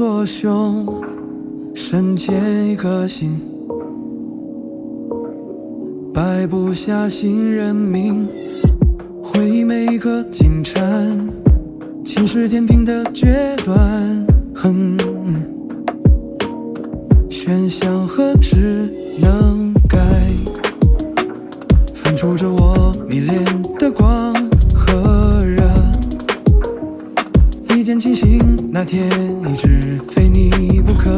我左胸，深嵌一颗心，摆不下新人名，回忆每一颗金蝉，晴时天平的决断，哼，选项何止能改，分出着我迷恋的光。见倾心，那天一直非你不可。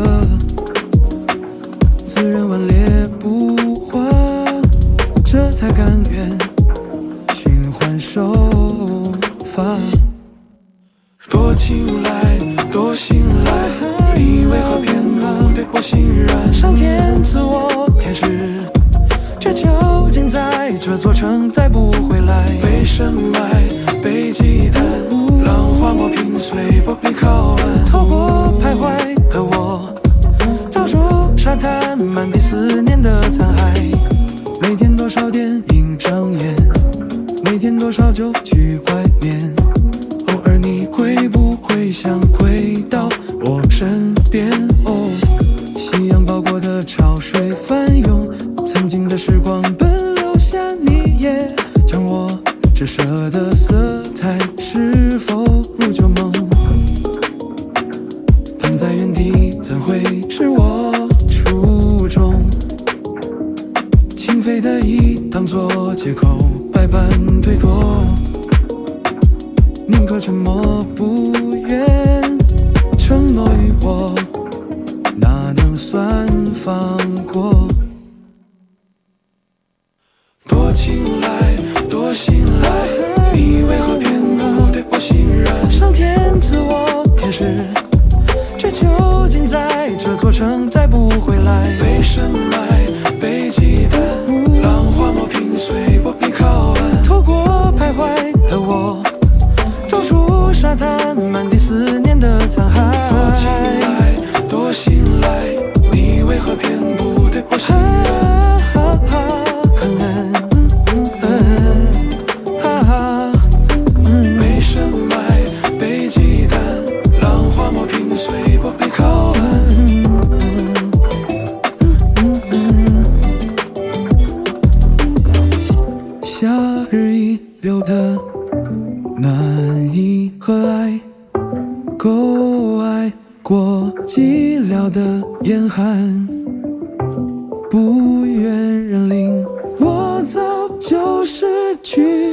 自认顽劣不化，这才甘愿循环手法。多青睐，多信赖，你为何偏不对我心软？上天赐我天使，却囚禁在这座城，再不回来。被深埋，被忌惮，浪花磨平碎玻璃靠岸。透过徘徊的我，倒数沙滩，满地思念的残骸。每天多少电影上演，每天多少酒局外面。偶尔你会不会想回到我身边？哦，夕阳包裹的潮水翻涌，曾经的时光奔流下，你也将我折射的色是否如旧梦？躺在原地怎会是我初衷？情非得已当作借口，百般推脱。宁可沉默，不愿承诺于我，哪能算放过？这座城，再不回来。被深埋，被忌惮，浪花磨平碎玻璃靠岸。透过徘徊的我。走出沙滩，满地思念的残骸。夏日遗留的。暖意和爱，够爱过寂寥的严寒，不愿认领，我早就失去